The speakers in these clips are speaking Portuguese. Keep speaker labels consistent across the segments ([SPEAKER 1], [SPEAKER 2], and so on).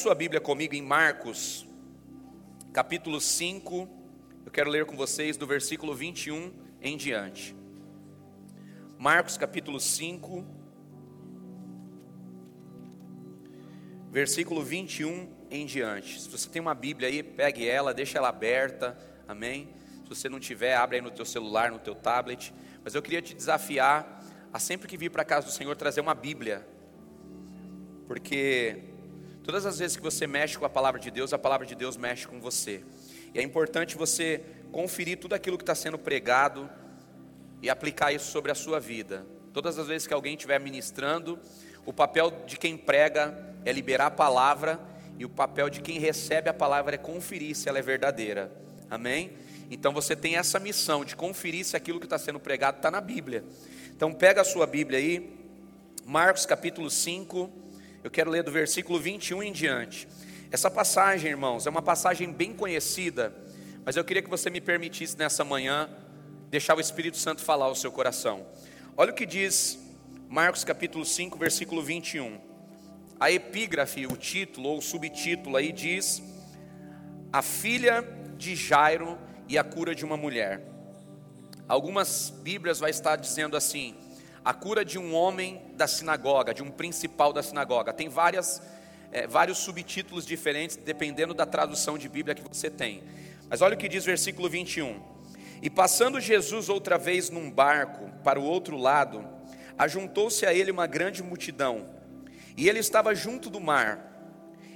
[SPEAKER 1] Sua Bíblia comigo em Marcos, capítulo 5. Eu quero ler com vocês do versículo 21 em diante. Marcos, capítulo 5, versículo 21 em diante. Se você tem uma Bíblia aí, pegue ela, deixa ela aberta. Amém? Se você não tiver, abre aí no teu celular, no teu tablet. Mas eu queria te desafiar a sempre que vir para a casa do Senhor trazer uma Bíblia. Porque Todas as vezes que você mexe com a palavra de Deus, a palavra de Deus mexe com você. E é importante você conferir tudo aquilo que está sendo pregado e aplicar isso sobre a sua vida. Todas as vezes que alguém estiver ministrando, o papel de quem prega é liberar a palavra e o papel de quem recebe a palavra é conferir se ela é verdadeira. Amém? Então você tem essa missão de conferir se aquilo que está sendo pregado está na Bíblia. Então pega a sua Bíblia aí, Marcos capítulo 5. Eu quero ler do versículo 21 em diante. Essa passagem, irmãos, é uma passagem bem conhecida, mas eu queria que você me permitisse nessa manhã deixar o Espírito Santo falar ao seu coração. Olha o que diz Marcos capítulo 5, versículo 21. A epígrafe, o título ou o subtítulo aí diz: A filha de Jairo e a cura de uma mulher. Algumas Bíblias vai estar dizendo assim: a cura de um homem da sinagoga, de um principal da sinagoga. Tem várias, é, vários subtítulos diferentes, dependendo da tradução de Bíblia que você tem. Mas olha o que diz o versículo 21. E passando Jesus outra vez num barco para o outro lado, ajuntou-se a ele uma grande multidão, e ele estava junto do mar.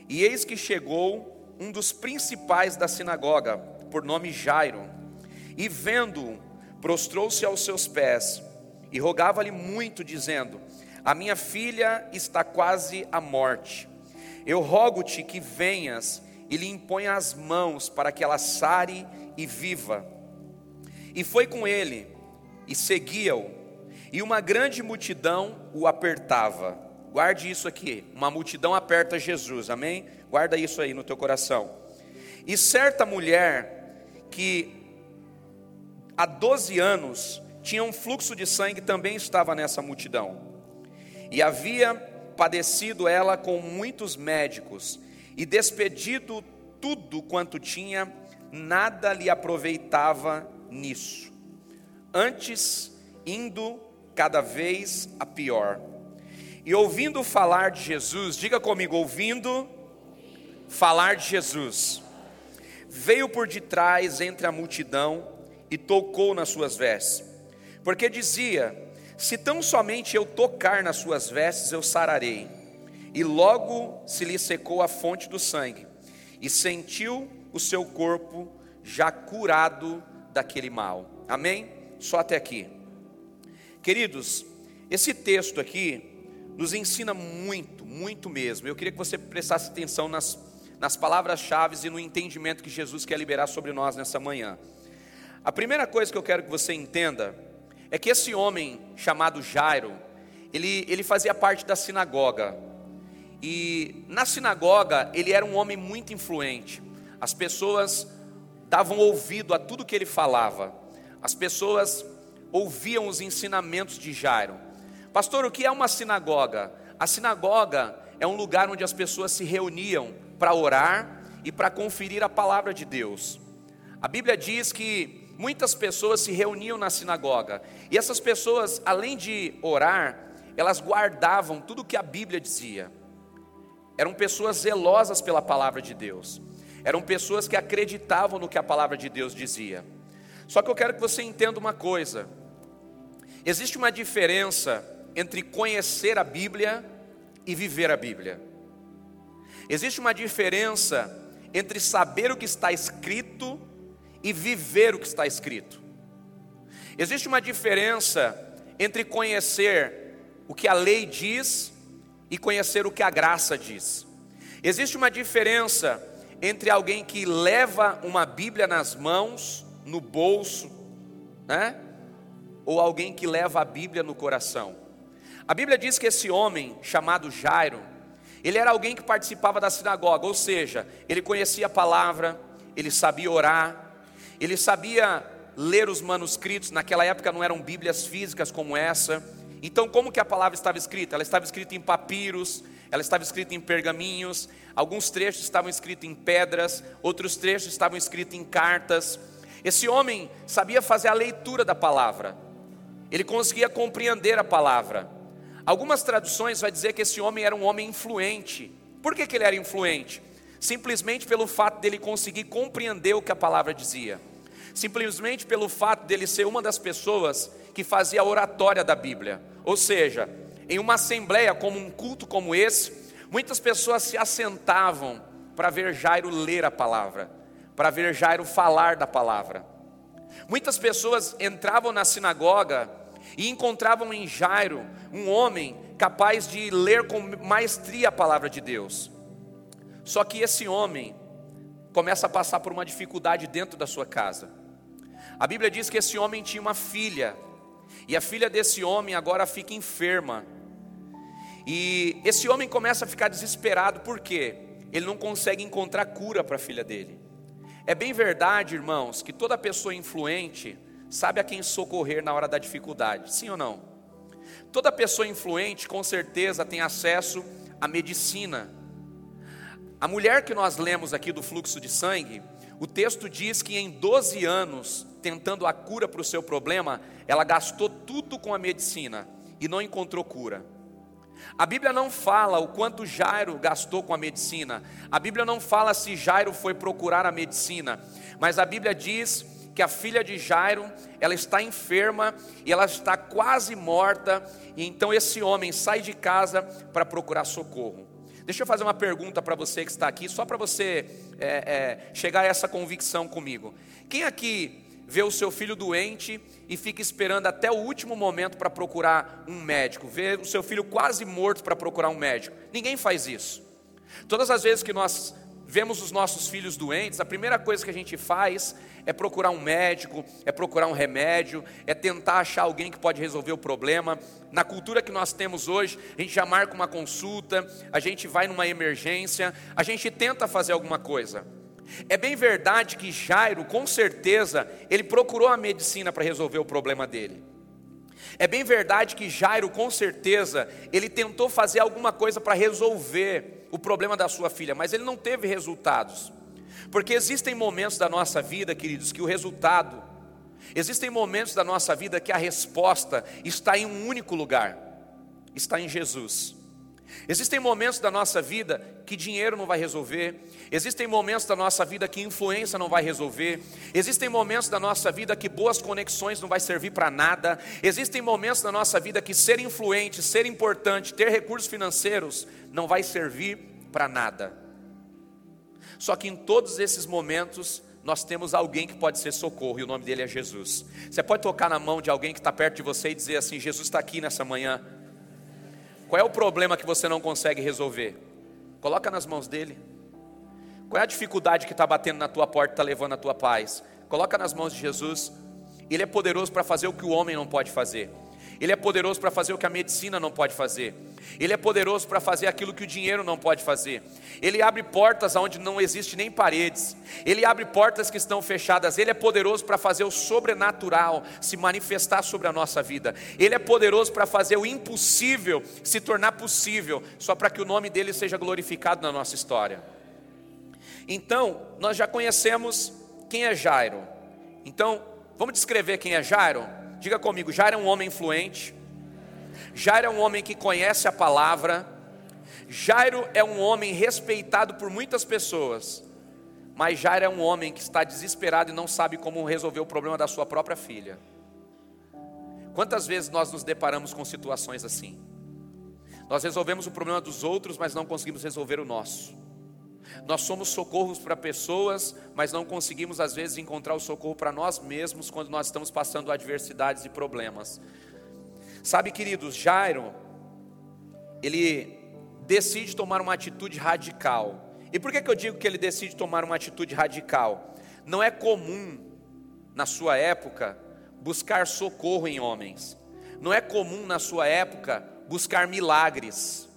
[SPEAKER 1] E eis que chegou um dos principais da sinagoga, por nome Jairo, e vendo-o, prostrou-se aos seus pés e rogava-lhe muito, dizendo: A minha filha está quase à morte. Eu rogo-te que venhas e lhe imponha as mãos para que ela sare e viva. E foi com ele e seguia-o, e uma grande multidão o apertava. Guarde isso aqui, uma multidão aperta Jesus, amém? Guarda isso aí no teu coração. E certa mulher que há 12 anos tinha um fluxo de sangue, também estava nessa multidão. E havia padecido ela com muitos médicos, e despedido tudo quanto tinha, nada lhe aproveitava nisso. Antes, indo cada vez a pior. E ouvindo falar de Jesus, diga comigo, ouvindo falar de Jesus, veio por detrás entre a multidão e tocou nas suas vestes porque dizia: Se tão somente eu tocar nas suas vestes, eu sararei. E logo se lhe secou a fonte do sangue, e sentiu o seu corpo já curado daquele mal. Amém? Só até aqui. Queridos, esse texto aqui nos ensina muito, muito mesmo. Eu queria que você prestasse atenção nas, nas palavras-chave e no entendimento que Jesus quer liberar sobre nós nessa manhã. A primeira coisa que eu quero que você entenda é que esse homem chamado Jairo, ele, ele fazia parte da sinagoga. E na sinagoga ele era um homem muito influente. As pessoas davam ouvido a tudo que ele falava. As pessoas ouviam os ensinamentos de Jairo. Pastor, o que é uma sinagoga? A sinagoga é um lugar onde as pessoas se reuniam para orar e para conferir a palavra de Deus. A Bíblia diz que muitas pessoas se reuniam na sinagoga, e essas pessoas, além de orar, elas guardavam tudo o que a Bíblia dizia. Eram pessoas zelosas pela palavra de Deus. Eram pessoas que acreditavam no que a palavra de Deus dizia. Só que eu quero que você entenda uma coisa. Existe uma diferença entre conhecer a Bíblia e viver a Bíblia. Existe uma diferença entre saber o que está escrito e viver o que está escrito. Existe uma diferença entre conhecer o que a lei diz e conhecer o que a graça diz. Existe uma diferença entre alguém que leva uma Bíblia nas mãos, no bolso, né? Ou alguém que leva a Bíblia no coração. A Bíblia diz que esse homem chamado Jairo, ele era alguém que participava da sinagoga, ou seja, ele conhecia a palavra, ele sabia orar, ele sabia ler os manuscritos, naquela época não eram Bíblias físicas como essa. Então, como que a palavra estava escrita? Ela estava escrita em papiros, ela estava escrita em pergaminhos, alguns trechos estavam escritos em pedras, outros trechos estavam escritos em cartas. Esse homem sabia fazer a leitura da palavra, ele conseguia compreender a palavra. Algumas traduções vai dizer que esse homem era um homem influente. Por que, que ele era influente? Simplesmente pelo fato dele conseguir compreender o que a palavra dizia. Simplesmente pelo fato dele ser uma das pessoas que fazia a oratória da Bíblia. Ou seja, em uma assembleia como um culto como esse, muitas pessoas se assentavam para ver Jairo ler a palavra, para ver Jairo falar da palavra. Muitas pessoas entravam na sinagoga e encontravam em Jairo um homem capaz de ler com maestria a palavra de Deus. Só que esse homem começa a passar por uma dificuldade dentro da sua casa. A Bíblia diz que esse homem tinha uma filha, e a filha desse homem agora fica enferma. E esse homem começa a ficar desesperado, porque ele não consegue encontrar cura para a filha dele. É bem verdade, irmãos, que toda pessoa influente sabe a quem socorrer na hora da dificuldade, sim ou não? Toda pessoa influente com certeza tem acesso à medicina. A mulher que nós lemos aqui do fluxo de sangue, o texto diz que em 12 anos, tentando a cura para o seu problema, ela gastou tudo com a medicina e não encontrou cura. A Bíblia não fala o quanto Jairo gastou com a medicina. A Bíblia não fala se Jairo foi procurar a medicina, mas a Bíblia diz que a filha de Jairo, ela está enferma e ela está quase morta, e então esse homem sai de casa para procurar socorro. Deixa eu fazer uma pergunta para você que está aqui, só para você é, é, chegar a essa convicção comigo. Quem aqui vê o seu filho doente e fica esperando até o último momento para procurar um médico, vê o seu filho quase morto para procurar um médico? Ninguém faz isso. Todas as vezes que nós vemos os nossos filhos doentes, a primeira coisa que a gente faz é procurar um médico, é procurar um remédio, é tentar achar alguém que pode resolver o problema. Na cultura que nós temos hoje, a gente já marca uma consulta, a gente vai numa emergência, a gente tenta fazer alguma coisa. É bem verdade que Jairo, com certeza, ele procurou a medicina para resolver o problema dele. É bem verdade que Jairo, com certeza, ele tentou fazer alguma coisa para resolver o problema da sua filha, mas ele não teve resultados. Porque existem momentos da nossa vida, queridos, que o resultado, existem momentos da nossa vida que a resposta está em um único lugar, está em Jesus. Existem momentos da nossa vida que dinheiro não vai resolver, existem momentos da nossa vida que influência não vai resolver, existem momentos da nossa vida que boas conexões não vai servir para nada, existem momentos da nossa vida que ser influente, ser importante, ter recursos financeiros não vai servir para nada. Só que em todos esses momentos nós temos alguém que pode ser socorro, e o nome dele é Jesus. Você pode tocar na mão de alguém que está perto de você e dizer assim: Jesus está aqui nessa manhã. Qual é o problema que você não consegue resolver? Coloca nas mãos dele. Qual é a dificuldade que está batendo na tua porta, está levando a tua paz? Coloca nas mãos de Jesus. Ele é poderoso para fazer o que o homem não pode fazer. Ele é poderoso para fazer o que a medicina não pode fazer. Ele é poderoso para fazer aquilo que o dinheiro não pode fazer. Ele abre portas onde não existe nem paredes. Ele abre portas que estão fechadas. Ele é poderoso para fazer o sobrenatural se manifestar sobre a nossa vida. Ele é poderoso para fazer o impossível se tornar possível, só para que o nome dele seja glorificado na nossa história. Então, nós já conhecemos quem é Jairo. Então, vamos descrever quem é Jairo? Diga comigo, Jairo é um homem influente. Jairo é um homem que conhece a palavra. Jairo é um homem respeitado por muitas pessoas. Mas Jairo é um homem que está desesperado e não sabe como resolver o problema da sua própria filha. Quantas vezes nós nos deparamos com situações assim? Nós resolvemos o problema dos outros, mas não conseguimos resolver o nosso. Nós somos socorros para pessoas, mas não conseguimos às vezes encontrar o socorro para nós mesmos quando nós estamos passando adversidades e problemas. Sabe, queridos, Jairo, ele decide tomar uma atitude radical. E por que, que eu digo que ele decide tomar uma atitude radical? Não é comum, na sua época, buscar socorro em homens. Não é comum, na sua época, buscar milagres.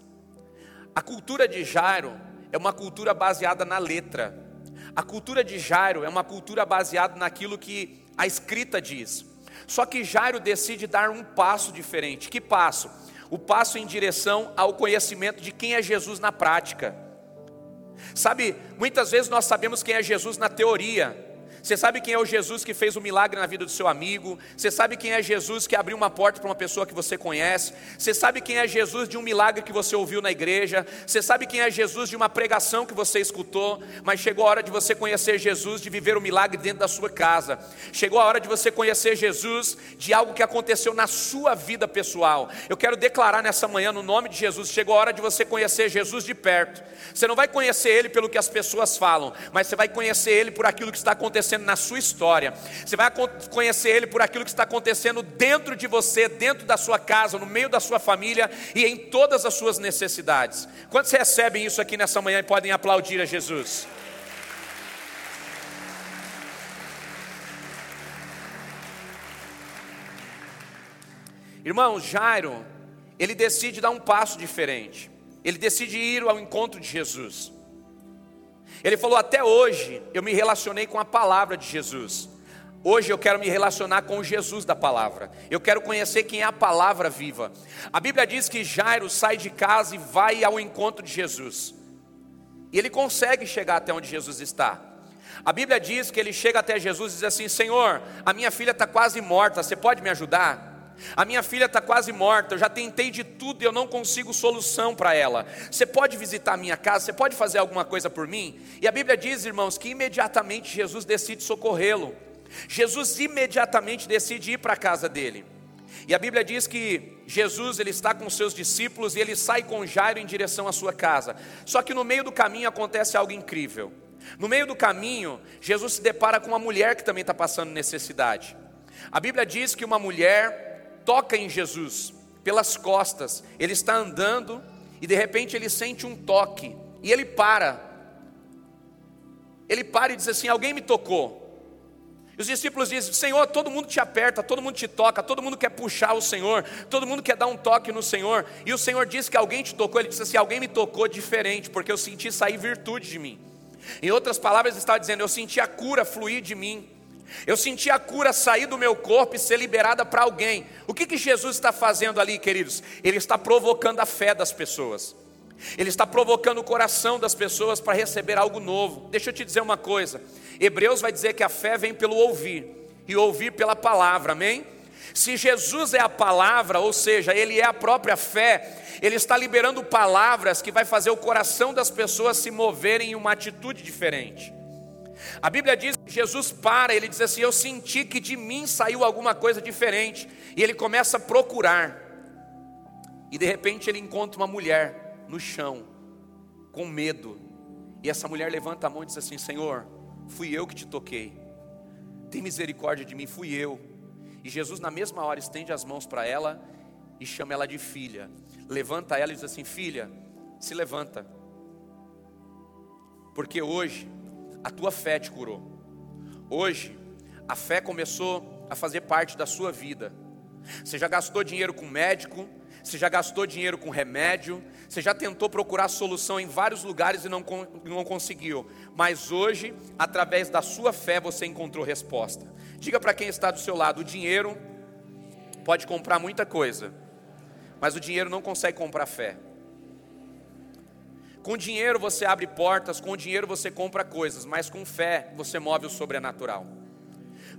[SPEAKER 1] A cultura de Jairo é uma cultura baseada na letra. A cultura de Jairo é uma cultura baseada naquilo que a escrita diz. Só que Jairo decide dar um passo diferente. Que passo? o passo em direção ao conhecimento de quem é Jesus na prática. Sabe, muitas vezes nós sabemos quem é Jesus na teoria, você sabe quem é o Jesus que fez o um milagre na vida do seu amigo? Você sabe quem é Jesus que abriu uma porta para uma pessoa que você conhece? Você sabe quem é Jesus de um milagre que você ouviu na igreja? Você sabe quem é Jesus de uma pregação que você escutou? Mas chegou a hora de você conhecer Jesus, de viver o milagre dentro da sua casa. Chegou a hora de você conhecer Jesus de algo que aconteceu na sua vida pessoal. Eu quero declarar nessa manhã, no nome de Jesus, chegou a hora de você conhecer Jesus de perto. Você não vai conhecer Ele pelo que as pessoas falam, mas você vai conhecer Ele por aquilo que está acontecendo acontecendo na sua história. Você vai conhecer Ele por aquilo que está acontecendo dentro de você, dentro da sua casa, no meio da sua família e em todas as suas necessidades. Quantos recebem isso aqui nessa manhã e podem aplaudir a Jesus? Irmão, Jairo, ele decide dar um passo diferente. Ele decide ir ao encontro de Jesus. Ele falou: Até hoje eu me relacionei com a palavra de Jesus. Hoje eu quero me relacionar com Jesus da palavra. Eu quero conhecer quem é a palavra viva. A Bíblia diz que Jairo sai de casa e vai ao encontro de Jesus. E ele consegue chegar até onde Jesus está. A Bíblia diz que ele chega até Jesus e diz assim: Senhor, a minha filha está quase morta, você pode me ajudar? A minha filha está quase morta, eu já tentei de tudo e eu não consigo solução para ela. Você pode visitar a minha casa? Você pode fazer alguma coisa por mim? E a Bíblia diz, irmãos, que imediatamente Jesus decide socorrê-lo. Jesus imediatamente decide ir para a casa dele. E a Bíblia diz que Jesus ele está com seus discípulos e ele sai com Jairo em direção à sua casa. Só que no meio do caminho acontece algo incrível. No meio do caminho, Jesus se depara com uma mulher que também está passando necessidade. A Bíblia diz que uma mulher toca em Jesus pelas costas. Ele está andando e de repente ele sente um toque e ele para. Ele para e diz assim: Alguém me tocou. E os discípulos dizem: Senhor, todo mundo te aperta, todo mundo te toca, todo mundo quer puxar o Senhor, todo mundo quer dar um toque no Senhor. E o Senhor diz que alguém te tocou. Ele disse assim: Alguém me tocou diferente, porque eu senti sair virtude de mim. Em outras palavras, ele estava dizendo: Eu senti a cura fluir de mim. Eu senti a cura sair do meu corpo e ser liberada para alguém. O que, que Jesus está fazendo ali, queridos? Ele está provocando a fé das pessoas. Ele está provocando o coração das pessoas para receber algo novo. Deixa eu te dizer uma coisa. Hebreus vai dizer que a fé vem pelo ouvir e ouvir pela palavra. Amém? Se Jesus é a palavra, ou seja, ele é a própria fé, ele está liberando palavras que vai fazer o coração das pessoas se moverem em uma atitude diferente. A Bíblia diz que Jesus para, ele diz assim: Eu senti que de mim saiu alguma coisa diferente. E ele começa a procurar. E de repente ele encontra uma mulher no chão, com medo. E essa mulher levanta a mão e diz assim: Senhor, fui eu que te toquei. Tem misericórdia de mim, fui eu. E Jesus, na mesma hora, estende as mãos para ela e chama ela de filha. Levanta ela e diz assim: Filha, se levanta. Porque hoje a tua fé te curou. Hoje, a fé começou a fazer parte da sua vida. Você já gastou dinheiro com médico, você já gastou dinheiro com remédio, você já tentou procurar solução em vários lugares e não, não conseguiu. Mas hoje, através da sua fé, você encontrou resposta. Diga para quem está do seu lado: o dinheiro pode comprar muita coisa, mas o dinheiro não consegue comprar fé. Com dinheiro você abre portas, com dinheiro você compra coisas, mas com fé você move o sobrenatural.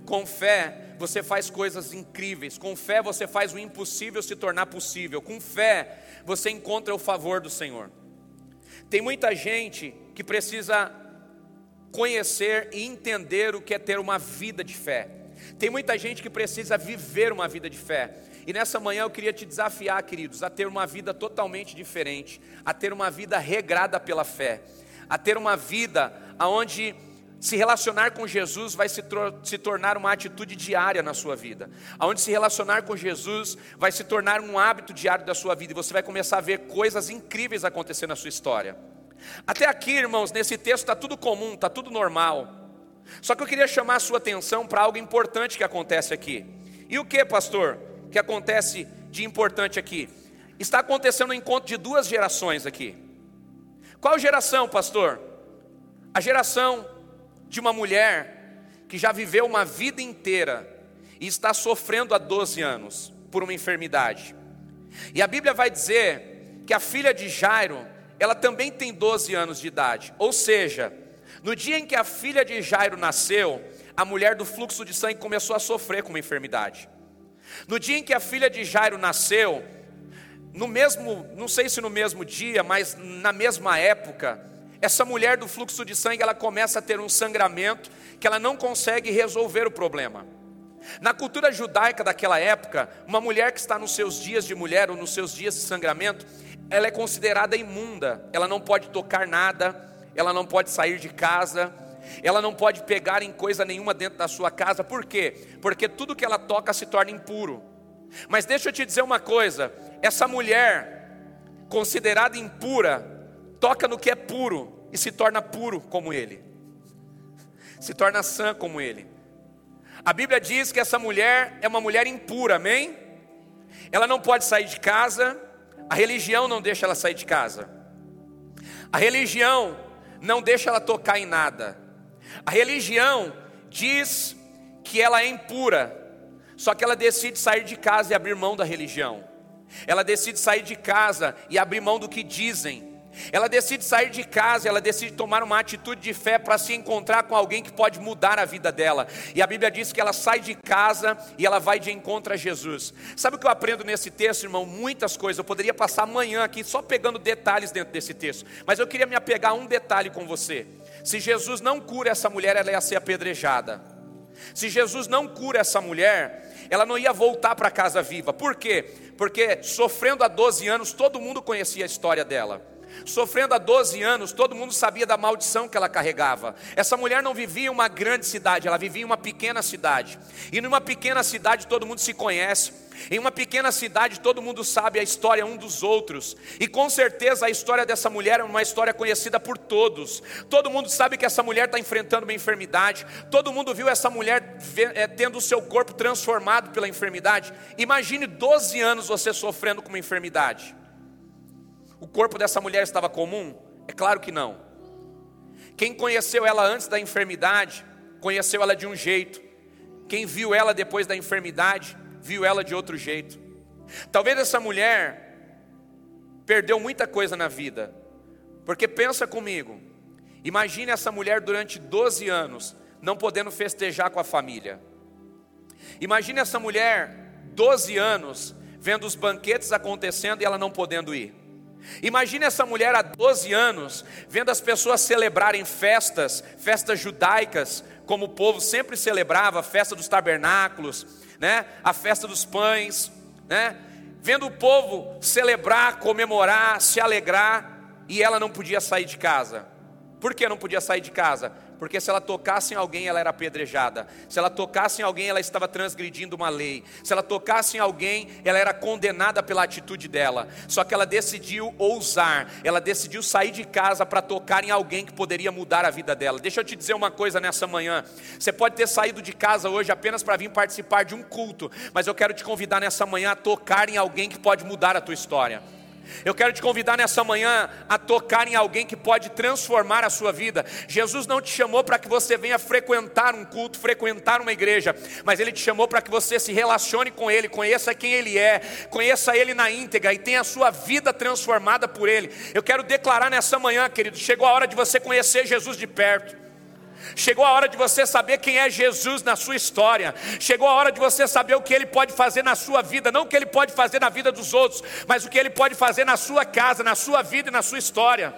[SPEAKER 1] Com fé você faz coisas incríveis, com fé você faz o impossível se tornar possível, com fé você encontra o favor do Senhor. Tem muita gente que precisa conhecer e entender o que é ter uma vida de fé. Tem muita gente que precisa viver uma vida de fé. E nessa manhã eu queria te desafiar, queridos, a ter uma vida totalmente diferente, a ter uma vida regrada pela fé, a ter uma vida aonde se relacionar com Jesus vai se, se, tornar uma atitude diária na sua vida. Aonde se relacionar com Jesus vai se tornar um hábito diário da sua vida. E você vai começar a ver coisas incríveis acontecer na sua história. Até aqui, irmãos, nesse texto está tudo comum, está tudo normal. Só que eu queria chamar a sua atenção para algo importante que acontece aqui. E o que, pastor? Que acontece de importante aqui? Está acontecendo um encontro de duas gerações aqui. Qual geração, pastor? A geração de uma mulher que já viveu uma vida inteira e está sofrendo há 12 anos por uma enfermidade. E a Bíblia vai dizer que a filha de Jairo, ela também tem 12 anos de idade. Ou seja, no dia em que a filha de Jairo nasceu, a mulher do fluxo de sangue começou a sofrer com uma enfermidade. No dia em que a filha de Jairo nasceu, no mesmo, não sei se no mesmo dia, mas na mesma época, essa mulher do fluxo de sangue, ela começa a ter um sangramento que ela não consegue resolver o problema. Na cultura judaica daquela época, uma mulher que está nos seus dias de mulher ou nos seus dias de sangramento, ela é considerada imunda. Ela não pode tocar nada, ela não pode sair de casa, ela não pode pegar em coisa nenhuma dentro da sua casa. Por quê? Porque tudo que ela toca se torna impuro. Mas deixa eu te dizer uma coisa: essa mulher, considerada impura, toca no que é puro e se torna puro como ele, se torna sã como ele. A Bíblia diz que essa mulher é uma mulher impura, amém? Ela não pode sair de casa, a religião não deixa ela sair de casa, a religião não deixa ela tocar em nada, a religião diz que ela é impura, só que ela decide sair de casa e abrir mão da religião. Ela decide sair de casa e abrir mão do que dizem. Ela decide sair de casa, ela decide tomar uma atitude de fé para se encontrar com alguém que pode mudar a vida dela. E a Bíblia diz que ela sai de casa e ela vai de encontro a Jesus. Sabe o que eu aprendo nesse texto, irmão? Muitas coisas. Eu poderia passar amanhã aqui só pegando detalhes dentro desse texto, mas eu queria me apegar a um detalhe com você. Se Jesus não cura essa mulher, ela ia ser apedrejada. Se Jesus não cura essa mulher, ela não ia voltar para casa viva. Por quê? Porque sofrendo há 12 anos, todo mundo conhecia a história dela. Sofrendo há 12 anos, todo mundo sabia da maldição que ela carregava. Essa mulher não vivia em uma grande cidade, ela vivia em uma pequena cidade. E numa pequena cidade todo mundo se conhece. Em uma pequena cidade todo mundo sabe a história um dos outros. E com certeza a história dessa mulher é uma história conhecida por todos. Todo mundo sabe que essa mulher está enfrentando uma enfermidade. Todo mundo viu essa mulher eh, tendo o seu corpo transformado pela enfermidade. Imagine 12 anos você sofrendo com uma enfermidade. O corpo dessa mulher estava comum? É claro que não. Quem conheceu ela antes da enfermidade, conheceu ela de um jeito. Quem viu ela depois da enfermidade, viu ela de outro jeito. Talvez essa mulher perdeu muita coisa na vida. Porque pensa comigo, imagine essa mulher durante 12 anos não podendo festejar com a família. Imagine essa mulher 12 anos vendo os banquetes acontecendo e ela não podendo ir. Imagine essa mulher há 12 anos, vendo as pessoas celebrarem festas, festas judaicas, como o povo sempre celebrava, a festa dos tabernáculos, né? a festa dos pães, né? vendo o povo celebrar, comemorar, se alegrar, e ela não podia sair de casa. Por que não podia sair de casa? Porque se ela tocasse em alguém, ela era apedrejada. Se ela tocasse em alguém, ela estava transgredindo uma lei. Se ela tocasse em alguém, ela era condenada pela atitude dela. Só que ela decidiu ousar, ela decidiu sair de casa para tocar em alguém que poderia mudar a vida dela. Deixa eu te dizer uma coisa nessa manhã. Você pode ter saído de casa hoje apenas para vir participar de um culto, mas eu quero te convidar nessa manhã a tocar em alguém que pode mudar a tua história. Eu quero te convidar nessa manhã a tocar em alguém que pode transformar a sua vida. Jesus não te chamou para que você venha frequentar um culto, frequentar uma igreja, mas Ele te chamou para que você se relacione com Ele, conheça quem Ele é, conheça Ele na íntegra e tenha a sua vida transformada por Ele. Eu quero declarar nessa manhã, querido, chegou a hora de você conhecer Jesus de perto. Chegou a hora de você saber quem é Jesus na sua história. Chegou a hora de você saber o que ele pode fazer na sua vida, não o que ele pode fazer na vida dos outros, mas o que ele pode fazer na sua casa, na sua vida e na sua história.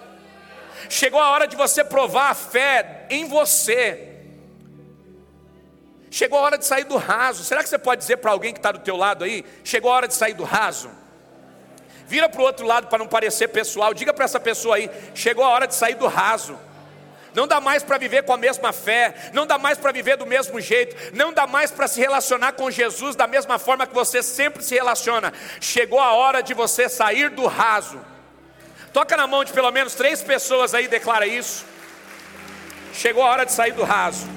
[SPEAKER 1] Chegou a hora de você provar a fé em você. Chegou a hora de sair do raso. Será que você pode dizer para alguém que está do teu lado aí? Chegou a hora de sair do raso. Vira para o outro lado para não parecer pessoal. Diga para essa pessoa aí: chegou a hora de sair do raso não dá mais para viver com a mesma fé, não dá mais para viver do mesmo jeito, não dá mais para se relacionar com Jesus da mesma forma que você sempre se relaciona. Chegou a hora de você sair do raso. Toca na mão de pelo menos três pessoas aí, declara isso. Chegou a hora de sair do raso.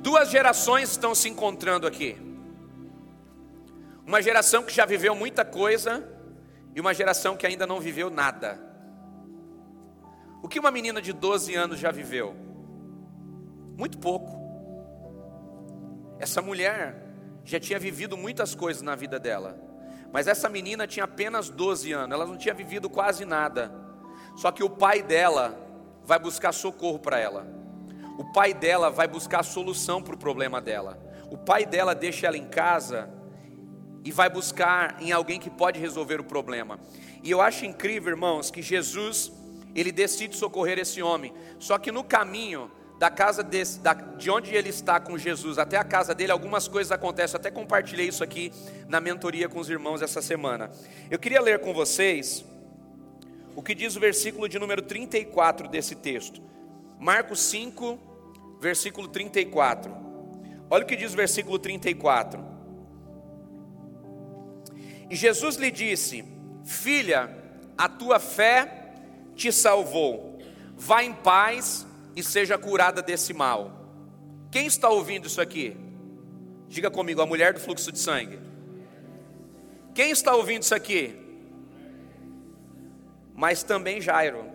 [SPEAKER 1] Duas gerações estão se encontrando aqui. Uma geração que já viveu muita coisa e uma geração que ainda não viveu nada. Que uma menina de 12 anos já viveu? Muito pouco. Essa mulher já tinha vivido muitas coisas na vida dela. Mas essa menina tinha apenas 12 anos, ela não tinha vivido quase nada. Só que o pai dela vai buscar socorro para ela. O pai dela vai buscar solução para o problema dela. O pai dela deixa ela em casa e vai buscar em alguém que pode resolver o problema. E eu acho incrível, irmãos, que Jesus, ele decide socorrer esse homem. Só que no caminho da casa desse, da, de onde ele está com Jesus até a casa dele, algumas coisas acontecem. Eu até compartilhei isso aqui na mentoria com os irmãos essa semana. Eu queria ler com vocês o que diz o versículo de número 34 desse texto. Marcos 5, versículo 34. Olha o que diz o versículo 34. E Jesus lhe disse: Filha, a tua fé te salvou. Vá em paz e seja curada desse mal. Quem está ouvindo isso aqui? Diga comigo, a mulher do fluxo de sangue. Quem está ouvindo isso aqui? Mas também Jairo.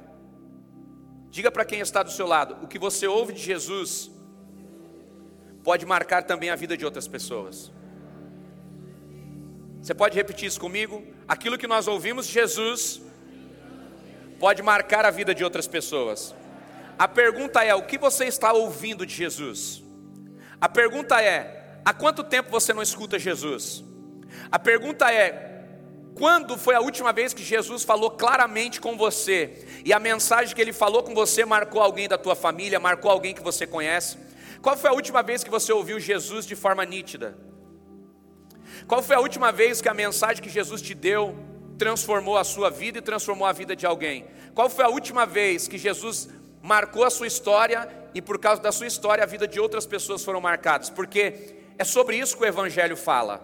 [SPEAKER 1] Diga para quem está do seu lado: o que você ouve de Jesus pode marcar também a vida de outras pessoas. Você pode repetir isso comigo? Aquilo que nós ouvimos de Jesus pode marcar a vida de outras pessoas. A pergunta é: o que você está ouvindo de Jesus? A pergunta é: há quanto tempo você não escuta Jesus? A pergunta é: quando foi a última vez que Jesus falou claramente com você e a mensagem que ele falou com você marcou alguém da tua família, marcou alguém que você conhece? Qual foi a última vez que você ouviu Jesus de forma nítida? Qual foi a última vez que a mensagem que Jesus te deu transformou a sua vida e transformou a vida de alguém? Qual foi a última vez que Jesus marcou a sua história e por causa da sua história a vida de outras pessoas foram marcadas? Porque é sobre isso que o Evangelho fala.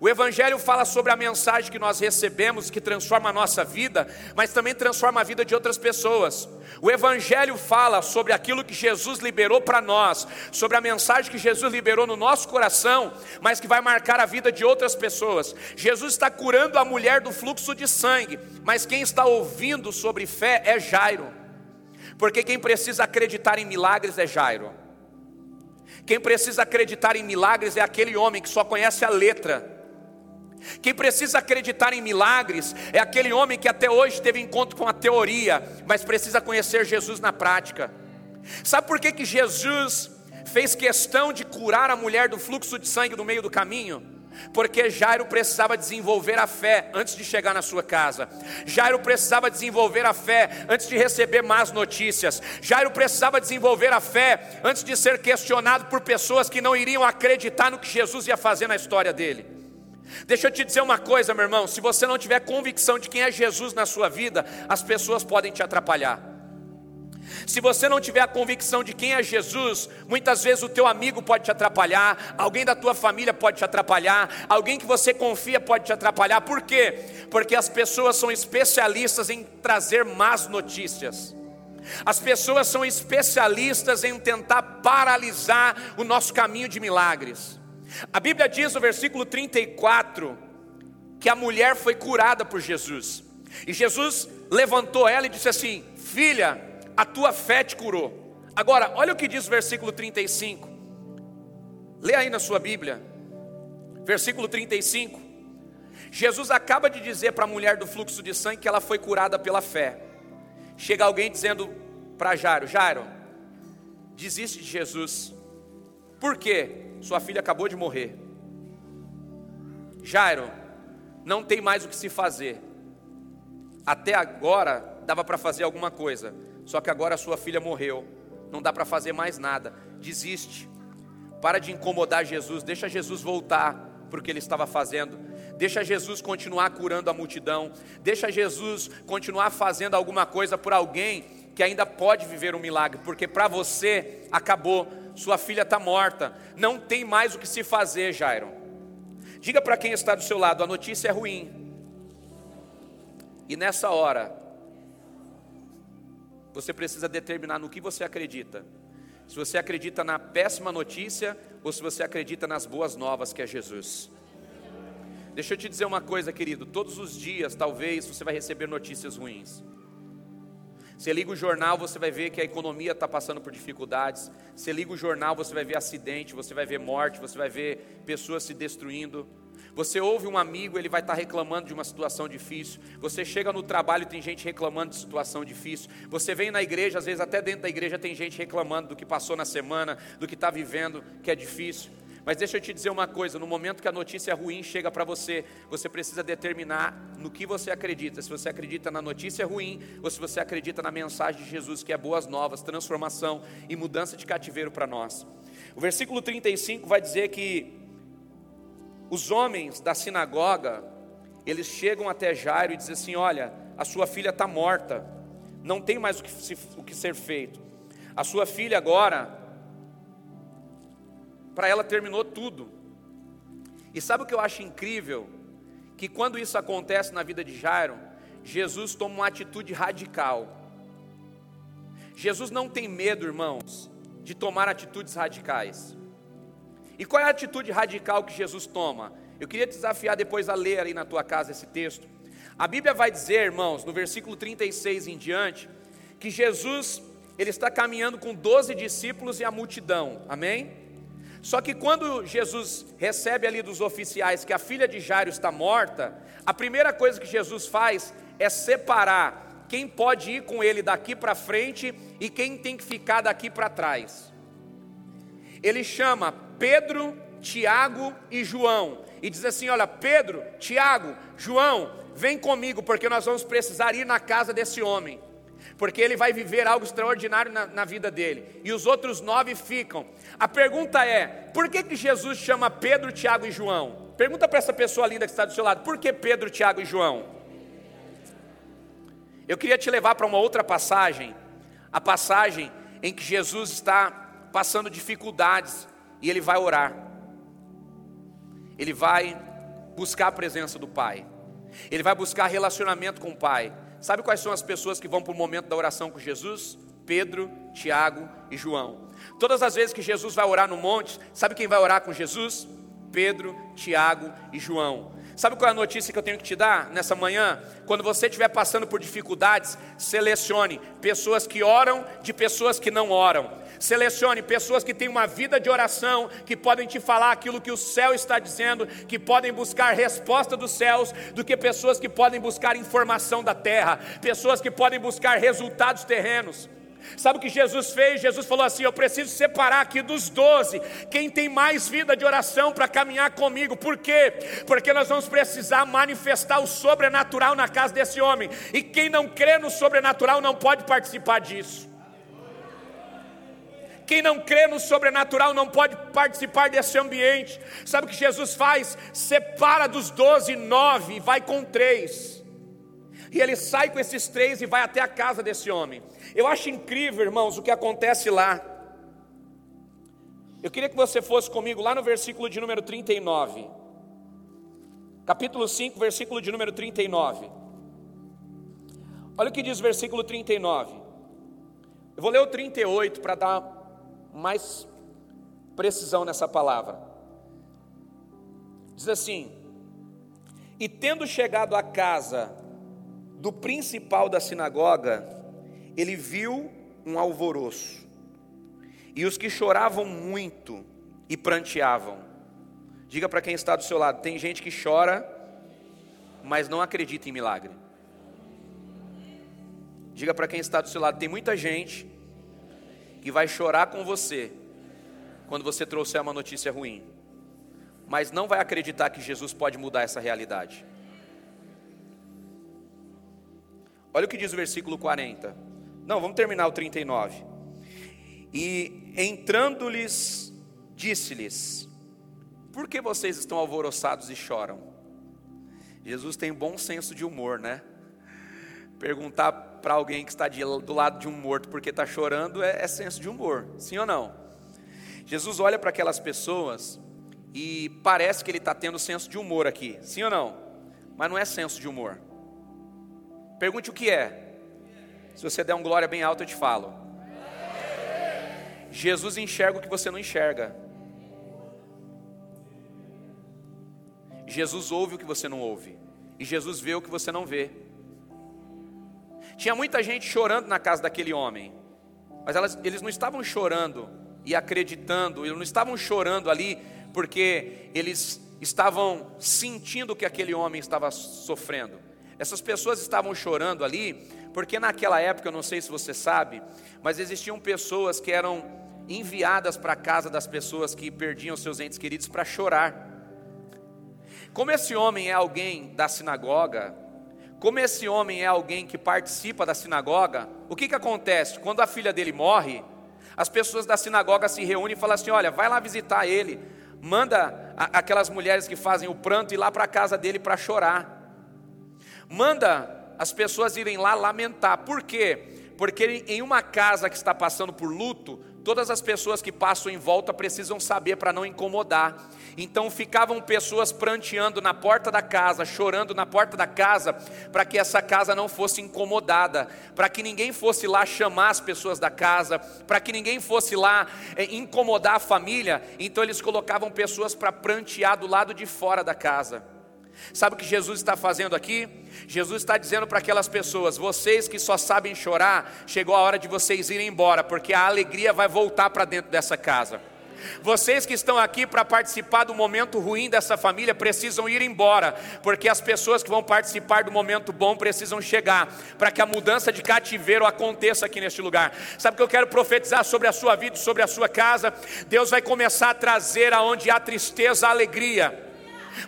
[SPEAKER 1] O Evangelho fala sobre a mensagem que nós recebemos, que transforma a nossa vida, mas também transforma a vida de outras pessoas. O Evangelho fala sobre aquilo que Jesus liberou para nós, sobre a mensagem que Jesus liberou no nosso coração, mas que vai marcar a vida de outras pessoas. Jesus está curando a mulher do fluxo de sangue, mas quem está ouvindo sobre fé é Jairo, porque quem precisa acreditar em milagres é Jairo. Quem precisa acreditar em milagres é aquele homem que só conhece a letra quem precisa acreditar em milagres é aquele homem que até hoje teve encontro com a teoria, mas precisa conhecer Jesus na prática. Sabe por que, que Jesus fez questão de curar a mulher do fluxo de sangue no meio do caminho? Porque Jairo precisava desenvolver a fé antes de chegar na sua casa. Jairo precisava desenvolver a fé antes de receber más notícias. Jairo precisava desenvolver a fé antes de ser questionado por pessoas que não iriam acreditar no que Jesus ia fazer na história dele. Deixa eu te dizer uma coisa, meu irmão: se você não tiver convicção de quem é Jesus na sua vida, as pessoas podem te atrapalhar. Se você não tiver a convicção de quem é Jesus, muitas vezes o teu amigo pode te atrapalhar, alguém da tua família pode te atrapalhar, alguém que você confia pode te atrapalhar. Por quê? Porque as pessoas são especialistas em trazer más notícias. As pessoas são especialistas em tentar paralisar o nosso caminho de milagres. A Bíblia diz no versículo 34 que a mulher foi curada por Jesus. E Jesus levantou ela e disse assim: Filha, a tua fé te curou. Agora, olha o que diz o versículo 35. Lê aí na sua Bíblia. Versículo 35. Jesus acaba de dizer para a mulher do fluxo de sangue que ela foi curada pela fé. Chega alguém dizendo para Jairo: Jairo, desiste de Jesus. Por quê? Sua filha acabou de morrer. Jairo, não tem mais o que se fazer. Até agora dava para fazer alguma coisa, só que agora sua filha morreu. Não dá para fazer mais nada. Desiste. Para de incomodar Jesus, deixa Jesus voltar para o que ele estava fazendo. Deixa Jesus continuar curando a multidão. Deixa Jesus continuar fazendo alguma coisa por alguém que ainda pode viver um milagre, porque para você acabou sua filha está morta, não tem mais o que se fazer, Jairo. Diga para quem está do seu lado: a notícia é ruim. E nessa hora, você precisa determinar no que você acredita. Se você acredita na péssima notícia ou se você acredita nas boas novas que é Jesus. Deixa eu te dizer uma coisa, querido: todos os dias, talvez, você vai receber notícias ruins. Você liga o jornal, você vai ver que a economia está passando por dificuldades. Você liga o jornal, você vai ver acidente, você vai ver morte, você vai ver pessoas se destruindo. Você ouve um amigo, ele vai estar reclamando de uma situação difícil. Você chega no trabalho tem gente reclamando de situação difícil. Você vem na igreja, às vezes até dentro da igreja tem gente reclamando do que passou na semana, do que está vivendo, que é difícil. Mas deixa eu te dizer uma coisa: no momento que a notícia ruim chega para você, você precisa determinar no que você acredita. Se você acredita na notícia ruim ou se você acredita na mensagem de Jesus, que é boas novas, transformação e mudança de cativeiro para nós. O versículo 35 vai dizer que os homens da sinagoga, eles chegam até Jairo e dizem assim: Olha, a sua filha está morta, não tem mais o que, se, o que ser feito. A sua filha agora, para ela terminou tudo. E sabe o que eu acho incrível? Que quando isso acontece na vida de Jairo, Jesus toma uma atitude radical. Jesus não tem medo, irmãos, de tomar atitudes radicais. E qual é a atitude radical que Jesus toma? Eu queria te desafiar depois a ler aí na tua casa esse texto. A Bíblia vai dizer, irmãos, no versículo 36 em diante, que Jesus ele está caminhando com 12 discípulos e a multidão. Amém? Só que quando Jesus recebe ali dos oficiais que a filha de Jairo está morta, a primeira coisa que Jesus faz é separar quem pode ir com ele daqui para frente e quem tem que ficar daqui para trás. Ele chama Pedro, Tiago e João. E diz assim: Olha, Pedro, Tiago, João, vem comigo, porque nós vamos precisar ir na casa desse homem. Porque ele vai viver algo extraordinário na, na vida dele. E os outros nove ficam. A pergunta é: por que, que Jesus chama Pedro, Tiago e João? Pergunta para essa pessoa linda que está do seu lado: por que Pedro, Tiago e João? Eu queria te levar para uma outra passagem, a passagem em que Jesus está passando dificuldades e ele vai orar. Ele vai buscar a presença do Pai. Ele vai buscar relacionamento com o Pai. Sabe quais são as pessoas que vão para o momento da oração com Jesus? Pedro, Tiago e João. Todas as vezes que Jesus vai orar no monte, sabe quem vai orar com Jesus? Pedro, Tiago e João. Sabe qual é a notícia que eu tenho que te dar nessa manhã? Quando você estiver passando por dificuldades, selecione pessoas que oram de pessoas que não oram. Selecione pessoas que têm uma vida de oração, que podem te falar aquilo que o céu está dizendo, que podem buscar resposta dos céus, do que pessoas que podem buscar informação da terra, pessoas que podem buscar resultados terrenos. Sabe o que Jesus fez? Jesus falou assim: Eu preciso separar aqui dos doze quem tem mais vida de oração para caminhar comigo. Por quê? Porque nós vamos precisar manifestar o sobrenatural na casa desse homem. E quem não crê no sobrenatural não pode participar disso. Quem não crê no sobrenatural não pode participar desse ambiente. Sabe o que Jesus faz? Separa dos doze, nove e vai com três. E ele sai com esses três e vai até a casa desse homem. Eu acho incrível, irmãos, o que acontece lá. Eu queria que você fosse comigo lá no versículo de número 39. Capítulo 5, versículo de número 39. Olha o que diz o versículo 39. Eu vou ler o 38 para dar mais precisão nessa palavra. Diz assim: E tendo chegado à casa do principal da sinagoga, ele viu um alvoroço, e os que choravam muito e pranteavam. Diga para quem está do seu lado: tem gente que chora, mas não acredita em milagre. Diga para quem está do seu lado: tem muita gente que vai chorar com você quando você trouxer uma notícia ruim, mas não vai acreditar que Jesus pode mudar essa realidade. Olha o que diz o versículo 40. Não, vamos terminar o 39. E entrando-lhes, disse-lhes: Por que vocês estão alvoroçados e choram? Jesus tem bom senso de humor, né? Perguntar para alguém que está de, do lado de um morto porque está chorando é, é senso de humor, sim ou não? Jesus olha para aquelas pessoas e parece que ele está tendo senso de humor aqui, sim ou não? Mas não é senso de humor. Pergunte o que é. Se você der um glória bem alto, eu te falo. Jesus enxerga o que você não enxerga. Jesus ouve o que você não ouve. E Jesus vê o que você não vê. Tinha muita gente chorando na casa daquele homem, mas elas, eles não estavam chorando e acreditando, eles não estavam chorando ali porque eles estavam sentindo que aquele homem estava sofrendo. Essas pessoas estavam chorando ali porque naquela época, eu não sei se você sabe, mas existiam pessoas que eram enviadas para a casa das pessoas que perdiam seus entes queridos para chorar. Como esse homem é alguém da sinagoga, como esse homem é alguém que participa da sinagoga, o que, que acontece? Quando a filha dele morre, as pessoas da sinagoga se reúnem e falam assim: olha, vai lá visitar ele, manda aquelas mulheres que fazem o pranto ir lá para a casa dele para chorar, manda as pessoas irem lá lamentar, por quê? Porque em uma casa que está passando por luto, todas as pessoas que passam em volta precisam saber para não incomodar. Então ficavam pessoas pranteando na porta da casa, chorando na porta da casa, para que essa casa não fosse incomodada, para que ninguém fosse lá chamar as pessoas da casa, para que ninguém fosse lá é, incomodar a família. Então eles colocavam pessoas para prantear do lado de fora da casa. Sabe o que Jesus está fazendo aqui? Jesus está dizendo para aquelas pessoas: vocês que só sabem chorar, chegou a hora de vocês irem embora, porque a alegria vai voltar para dentro dessa casa. Vocês que estão aqui para participar do momento ruim dessa família precisam ir embora, porque as pessoas que vão participar do momento bom precisam chegar, para que a mudança de cativeiro aconteça aqui neste lugar. Sabe o que eu quero profetizar sobre a sua vida, sobre a sua casa? Deus vai começar a trazer aonde há tristeza, alegria.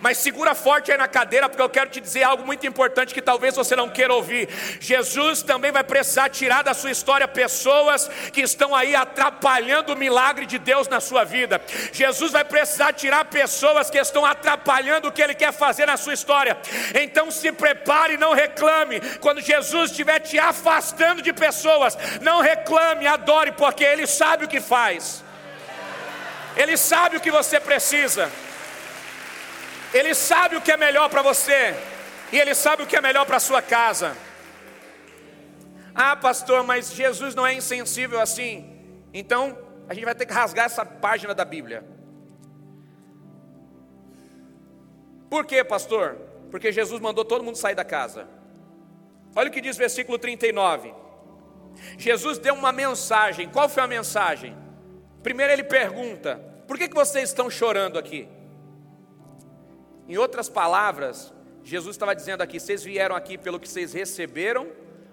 [SPEAKER 1] Mas segura forte aí na cadeira, porque eu quero te dizer algo muito importante que talvez você não queira ouvir. Jesus também vai precisar tirar da sua história pessoas que estão aí atrapalhando o milagre de Deus na sua vida. Jesus vai precisar tirar pessoas que estão atrapalhando o que Ele quer fazer na sua história. Então se prepare e não reclame. Quando Jesus estiver te afastando de pessoas, não reclame, adore, porque Ele sabe o que faz. Ele sabe o que você precisa. Ele sabe o que é melhor para você, e Ele sabe o que é melhor para a sua casa. Ah, pastor, mas Jesus não é insensível assim. Então, a gente vai ter que rasgar essa página da Bíblia. Por quê, pastor? Porque Jesus mandou todo mundo sair da casa. Olha o que diz o versículo 39. Jesus deu uma mensagem. Qual foi a mensagem? Primeiro ele pergunta: Por que, que vocês estão chorando aqui? Em outras palavras, Jesus estava dizendo aqui: vocês vieram aqui pelo que vocês receberam,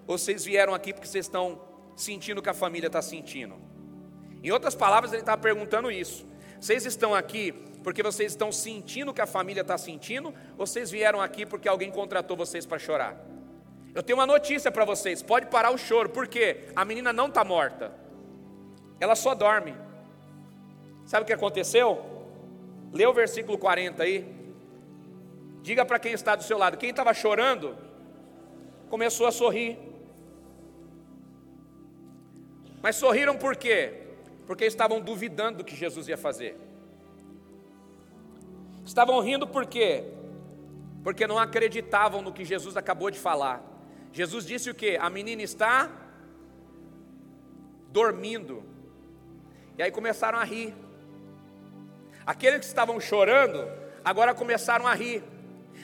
[SPEAKER 1] ou vocês vieram aqui porque vocês estão sentindo o que a família está sentindo? Em outras palavras, ele estava perguntando isso: vocês estão aqui porque vocês estão sentindo o que a família está sentindo, ou vocês vieram aqui porque alguém contratou vocês para chorar? Eu tenho uma notícia para vocês: pode parar o choro, porque a menina não está morta, ela só dorme. Sabe o que aconteceu? Lê o versículo 40 aí. Diga para quem está do seu lado: quem estava chorando, começou a sorrir. Mas sorriram por quê? Porque estavam duvidando do que Jesus ia fazer. Estavam rindo por quê? Porque não acreditavam no que Jesus acabou de falar. Jesus disse o que? A menina está dormindo. E aí começaram a rir. Aqueles que estavam chorando, agora começaram a rir.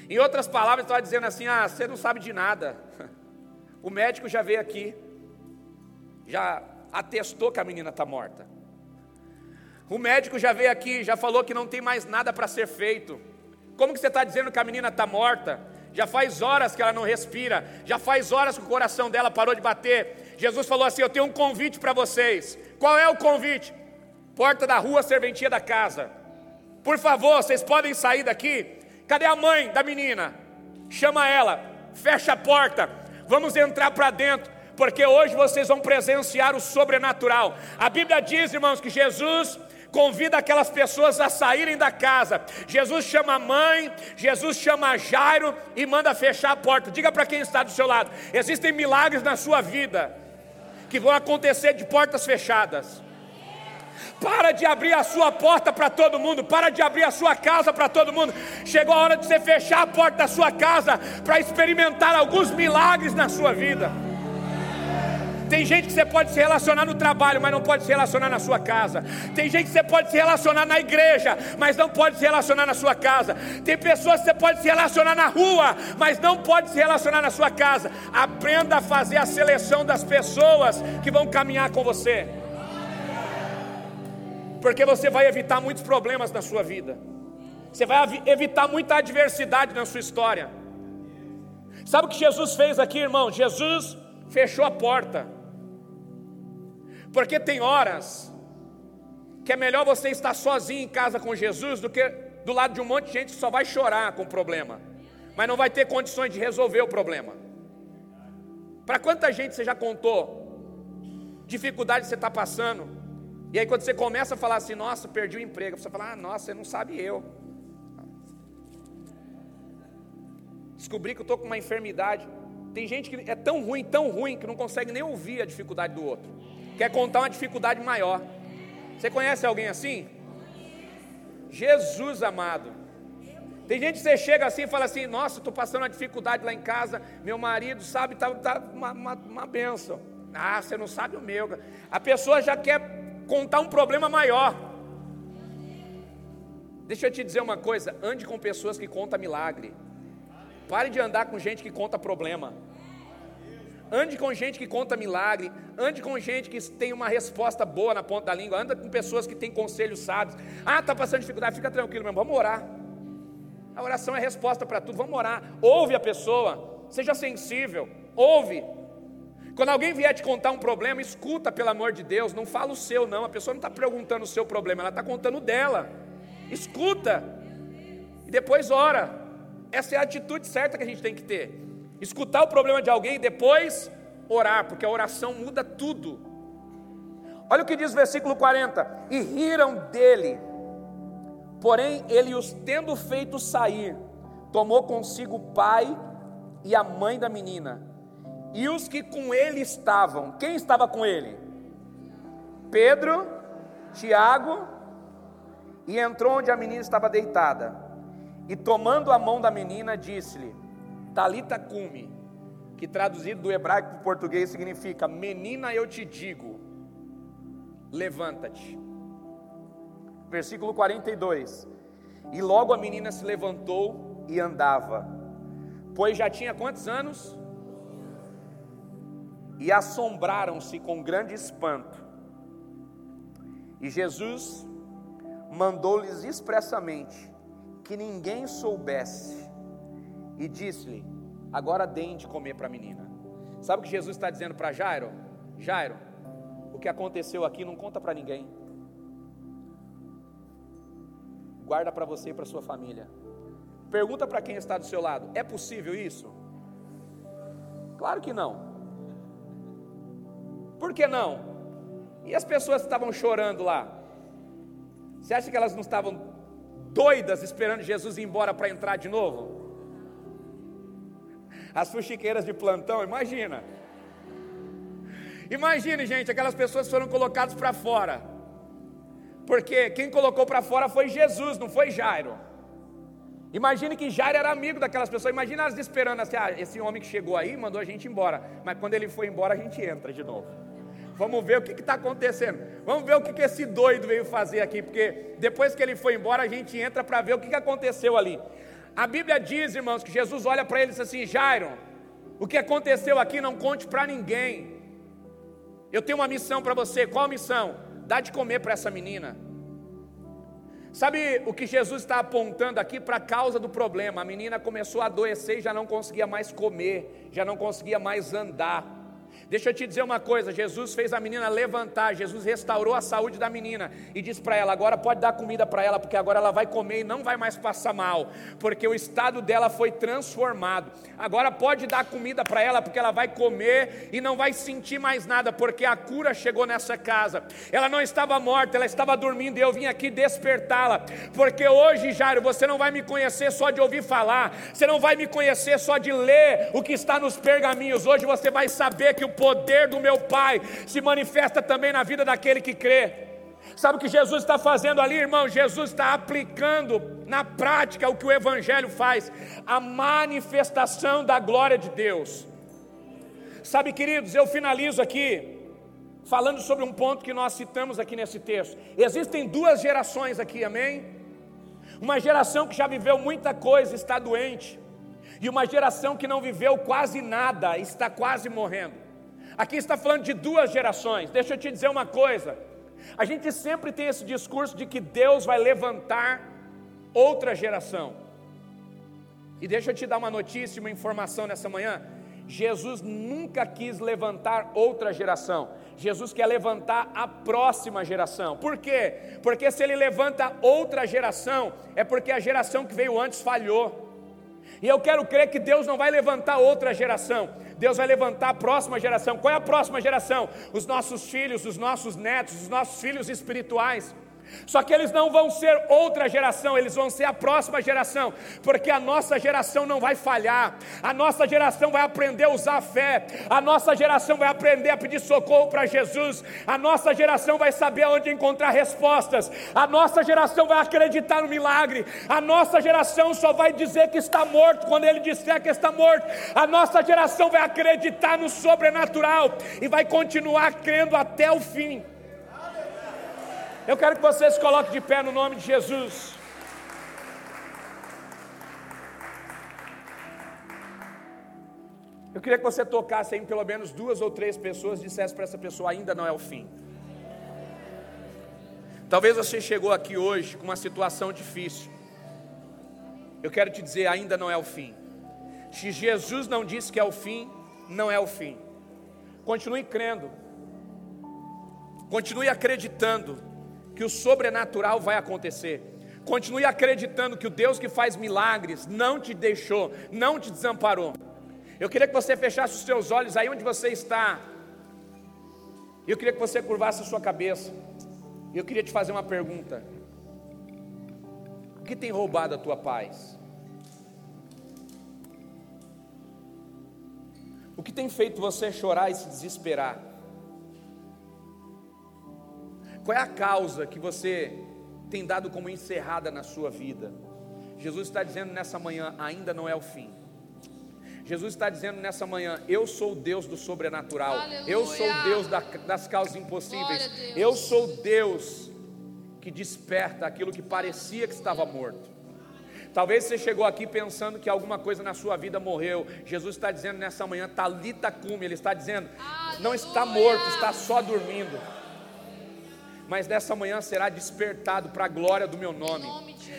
[SPEAKER 1] Em outras palavras, estava dizendo assim: ah, você não sabe de nada. O médico já veio aqui, já atestou que a menina está morta. O médico já veio aqui, já falou que não tem mais nada para ser feito. Como que você está dizendo que a menina está morta? Já faz horas que ela não respira, já faz horas que o coração dela parou de bater. Jesus falou assim: Eu tenho um convite para vocês. Qual é o convite? Porta da rua, serventia da casa. Por favor, vocês podem sair daqui Cadê a mãe da menina? Chama ela, fecha a porta, vamos entrar para dentro, porque hoje vocês vão presenciar o sobrenatural. A Bíblia diz, irmãos, que Jesus convida aquelas pessoas a saírem da casa. Jesus chama a mãe, Jesus chama Jairo e manda fechar a porta. Diga para quem está do seu lado: existem milagres na sua vida que vão acontecer de portas fechadas. Para de abrir a sua porta para todo mundo, para de abrir a sua casa para todo mundo. Chegou a hora de você fechar a porta da sua casa para experimentar alguns milagres na sua vida. Tem gente que você pode se relacionar no trabalho, mas não pode se relacionar na sua casa. Tem gente que você pode se relacionar na igreja, mas não pode se relacionar na sua casa. Tem pessoas que você pode se relacionar na rua, mas não pode se relacionar na sua casa. Aprenda a fazer a seleção das pessoas que vão caminhar com você. Porque você vai evitar muitos problemas na sua vida. Você vai evitar muita adversidade na sua história. Sabe o que Jesus fez aqui, irmão? Jesus fechou a porta. Porque tem horas que é melhor você estar sozinho em casa com Jesus do que do lado de um monte de gente que só vai chorar com o problema, mas não vai ter condições de resolver o problema. Para quanta gente você já contou dificuldade que você está passando? E aí quando você começa a falar assim, nossa, perdi o emprego, você fala, ah, nossa, você não sabe eu. Descobri que eu estou com uma enfermidade. Tem gente que é tão ruim, tão ruim, que não consegue nem ouvir a dificuldade do outro. Quer contar uma dificuldade maior. Você conhece alguém assim? Jesus amado. Tem gente que você chega assim e fala assim: Nossa, estou passando uma dificuldade lá em casa. Meu marido, sabe, está tá uma, uma, uma benção. Ah, você não sabe o meu. A pessoa já quer contar um problema maior. Deixa eu te dizer uma coisa: ande com pessoas que contam milagre. Pare de andar com gente que conta problema. Ande com gente que conta milagre, ande com gente que tem uma resposta boa na ponta da língua, anda com pessoas que têm conselhos sábios. Ah, está passando dificuldade, fica tranquilo, meu irmão, vamos orar. A oração é resposta para tudo, vamos orar. Ouve a pessoa, seja sensível, ouve. Quando alguém vier te contar um problema, escuta, pelo amor de Deus, não fala o seu, não. A pessoa não está perguntando o seu problema, ela está contando o dela. Escuta e depois ora. Essa é a atitude certa que a gente tem que ter. Escutar o problema de alguém e depois orar, porque a oração muda tudo. Olha o que diz o versículo 40: E riram dele, porém ele os tendo feito sair, tomou consigo o pai e a mãe da menina, e os que com ele estavam. Quem estava com ele? Pedro, Tiago, e entrou onde a menina estava deitada. E tomando a mão da menina, disse-lhe: Talita cumi, que traduzido do hebraico para o português significa: Menina, eu te digo, levanta-te. Versículo 42. E logo a menina se levantou e andava, pois já tinha quantos anos? E assombraram-se com grande espanto. E Jesus mandou-lhes expressamente: que ninguém soubesse, e disse-lhe: Agora deem de comer para a menina. Sabe o que Jesus está dizendo para Jairo? Jairo, o que aconteceu aqui não conta para ninguém. Guarda para você e para sua família. Pergunta para quem está do seu lado: é possível isso? Claro que não. Por que não? E as pessoas que estavam chorando lá? Você acha que elas não estavam doidas esperando Jesus ir embora para entrar de novo? As fuxiqueiras de plantão, imagina. Imagine, gente, aquelas pessoas foram colocadas para fora. Porque quem colocou para fora foi Jesus, não foi Jairo. Imagine que Jairo era amigo daquelas pessoas. Imagina elas esperando assim: ah, esse homem que chegou aí mandou a gente embora. Mas quando ele foi embora, a gente entra de novo. Vamos ver o que está acontecendo. Vamos ver o que, que esse doido veio fazer aqui, porque depois que ele foi embora, a gente entra para ver o que, que aconteceu ali. A Bíblia diz, irmãos, que Jesus olha para ele e diz assim: Jairo, o que aconteceu aqui não conte para ninguém. Eu tenho uma missão para você. Qual a missão? Dá de comer para essa menina. Sabe o que Jesus está apontando aqui para a causa do problema? A menina começou a adoecer e já não conseguia mais comer, já não conseguia mais andar. Deixa eu te dizer uma coisa: Jesus fez a menina levantar, Jesus restaurou a saúde da menina e disse para ela: agora pode dar comida para ela, porque agora ela vai comer e não vai mais passar mal, porque o estado dela foi transformado. Agora pode dar comida para ela, porque ela vai comer e não vai sentir mais nada, porque a cura chegou nessa casa. Ela não estava morta, ela estava dormindo e eu vim aqui despertá-la, porque hoje, Jairo, você não vai me conhecer só de ouvir falar, você não vai me conhecer só de ler o que está nos pergaminhos, hoje você vai saber que o poder do meu Pai se manifesta também na vida daquele que crê. Sabe o que Jesus está fazendo ali, irmão? Jesus está aplicando na prática o que o Evangelho faz, a manifestação da glória de Deus. Sabe, queridos, eu finalizo aqui falando sobre um ponto que nós citamos aqui nesse texto. Existem duas gerações aqui, amém? Uma geração que já viveu muita coisa, está doente, e uma geração que não viveu quase nada, está quase morrendo. Aqui está falando de duas gerações. Deixa eu te dizer uma coisa. A gente sempre tem esse discurso de que Deus vai levantar outra geração. E deixa eu te dar uma notícia, uma informação nessa manhã. Jesus nunca quis levantar outra geração. Jesus quer levantar a próxima geração. Por quê? Porque se ele levanta outra geração, é porque a geração que veio antes falhou. E eu quero crer que Deus não vai levantar outra geração. Deus vai levantar a próxima geração. Qual é a próxima geração? Os nossos filhos, os nossos netos, os nossos filhos espirituais. Só que eles não vão ser outra geração, eles vão ser a próxima geração, porque a nossa geração não vai falhar, a nossa geração vai aprender a usar a fé, a nossa geração vai aprender a pedir socorro para Jesus, a nossa geração vai saber onde encontrar respostas, a nossa geração vai acreditar no milagre, a nossa geração só vai dizer que está morto quando ele disser que está morto, a nossa geração vai acreditar no sobrenatural e vai continuar crendo até o fim. Eu quero que você se coloque de pé no nome de Jesus. Eu queria que você tocasse em pelo menos duas ou três pessoas e dissesse para essa pessoa: ainda não é o fim. Talvez você chegou aqui hoje com uma situação difícil. Eu quero te dizer: ainda não é o fim. Se Jesus não disse que é o fim, não é o fim. Continue crendo, continue acreditando que o sobrenatural vai acontecer. Continue acreditando que o Deus que faz milagres não te deixou, não te desamparou. Eu queria que você fechasse os seus olhos aí onde você está. Eu queria que você curvasse a sua cabeça. Eu queria te fazer uma pergunta. O que tem roubado a tua paz? O que tem feito você chorar e se desesperar? Qual é a causa que você tem dado como encerrada na sua vida? Jesus está dizendo nessa manhã: ainda não é o fim. Jesus está dizendo nessa manhã: Eu sou o Deus do sobrenatural. Aleluia. Eu sou o Deus da, das causas impossíveis. Eu sou o Deus que desperta aquilo que parecia que estava morto. Talvez você chegou aqui pensando que alguma coisa na sua vida morreu. Jesus está dizendo nessa manhã, Talita cume, ele está dizendo, Aleluia. não está morto, está só dormindo mas nessa manhã será despertado para a glória do meu nome.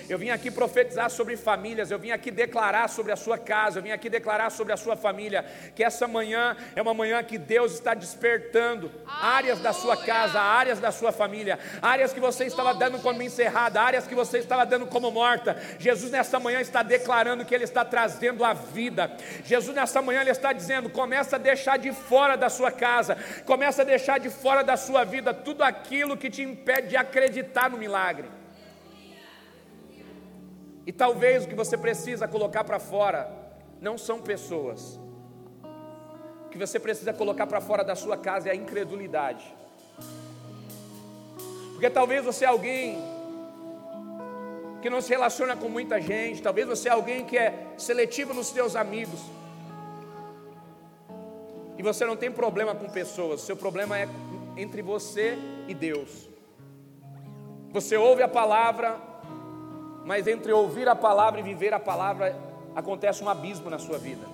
[SPEAKER 1] Eu vim aqui profetizar sobre famílias, eu vim aqui declarar sobre a sua casa, eu vim aqui declarar sobre a sua família, que essa manhã é uma manhã que Deus está despertando áreas da sua casa, áreas da sua família, áreas que você estava dando como encerrada, áreas que você estava dando como morta. Jesus nessa manhã está declarando que Ele está trazendo a vida. Jesus nessa manhã Ele está dizendo: começa a deixar de fora da sua casa, começa a deixar de fora da sua vida tudo aquilo que te impede de acreditar no milagre. E talvez o que você precisa colocar para fora não são pessoas. O que você precisa colocar para fora da sua casa é a incredulidade. Porque talvez você é alguém que não se relaciona com muita gente, talvez você é alguém que é seletivo nos seus amigos. E você não tem problema com pessoas, seu problema é entre você e Deus. Você ouve a palavra, mas entre ouvir a palavra e viver a palavra acontece um abismo na sua vida.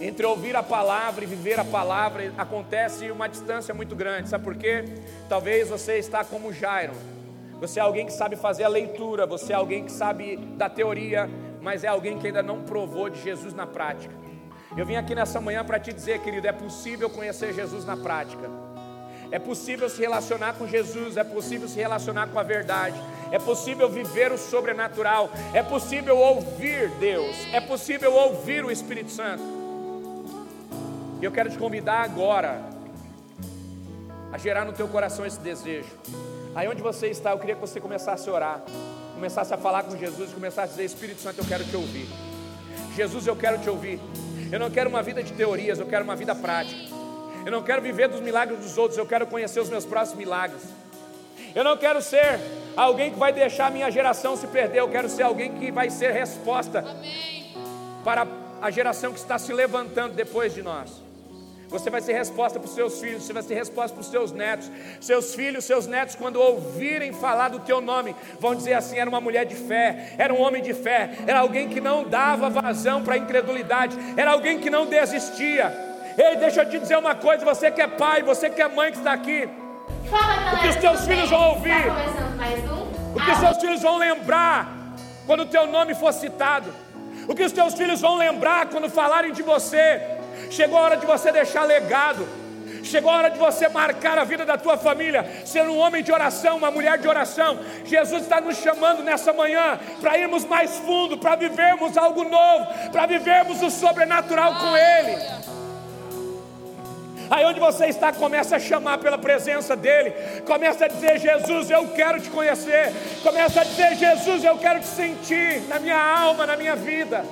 [SPEAKER 1] Entre ouvir a palavra e viver a palavra acontece uma distância muito grande. Sabe por quê? Talvez você está como Jairo. Você é alguém que sabe fazer a leitura, você é alguém que sabe da teoria, mas é alguém que ainda não provou de Jesus na prática. Eu vim aqui nessa manhã para te dizer, querido, é possível conhecer Jesus na prática. É possível se relacionar com Jesus, é possível se relacionar com a verdade, é possível viver o sobrenatural, é possível ouvir Deus, é possível ouvir o Espírito Santo. E eu quero te convidar agora a gerar no teu coração esse desejo. Aí onde você está, eu queria que você começasse a orar, começasse a falar com Jesus, começasse a dizer: Espírito Santo, eu quero te ouvir. Jesus, eu quero te ouvir. Eu não quero uma vida de teorias, eu quero uma vida prática. Eu não quero viver dos milagres dos outros, eu quero conhecer os meus próximos milagres. Eu não quero ser alguém que vai deixar a minha geração se perder, eu quero ser alguém que vai ser resposta Amém. para a geração que está se levantando depois de nós. Você vai ser resposta para os seus filhos, você vai ser resposta para os seus netos. Seus filhos, seus netos, quando ouvirem falar do teu nome, vão dizer assim: era uma mulher de fé, era um homem de fé, era alguém que não dava vazão para a incredulidade, era alguém que não desistia. Ei, deixa eu te dizer uma coisa: você que é pai, você que é mãe que está aqui,
[SPEAKER 2] Fala,
[SPEAKER 1] o que os teus filhos vão ouvir,
[SPEAKER 2] Tá mais um?
[SPEAKER 1] o que os seus filhos vão lembrar quando o teu nome for citado, o que os teus filhos vão lembrar quando falarem de você. Chegou a hora de você deixar legado. Chegou a hora de você marcar a vida da tua família, ser um homem de oração, uma mulher de oração. Jesus está nos chamando nessa manhã para irmos mais fundo, para vivermos algo novo, para vivermos o sobrenatural com Ele. Aí onde você está, começa a chamar pela presença dEle. Começa a dizer: Jesus, eu quero te conhecer. Começa a dizer: Jesus, eu quero te sentir na minha alma, na minha vida.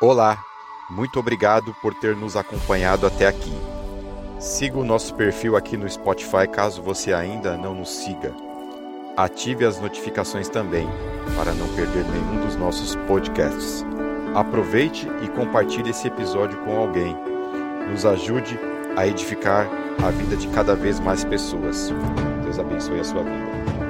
[SPEAKER 3] Olá, muito obrigado por ter nos acompanhado até aqui. Siga o nosso perfil aqui no Spotify caso você ainda não nos siga. Ative as notificações também para não perder nenhum dos nossos podcasts. Aproveite e compartilhe esse episódio com alguém. Nos ajude a edificar a vida de cada vez mais pessoas. Deus abençoe a sua vida.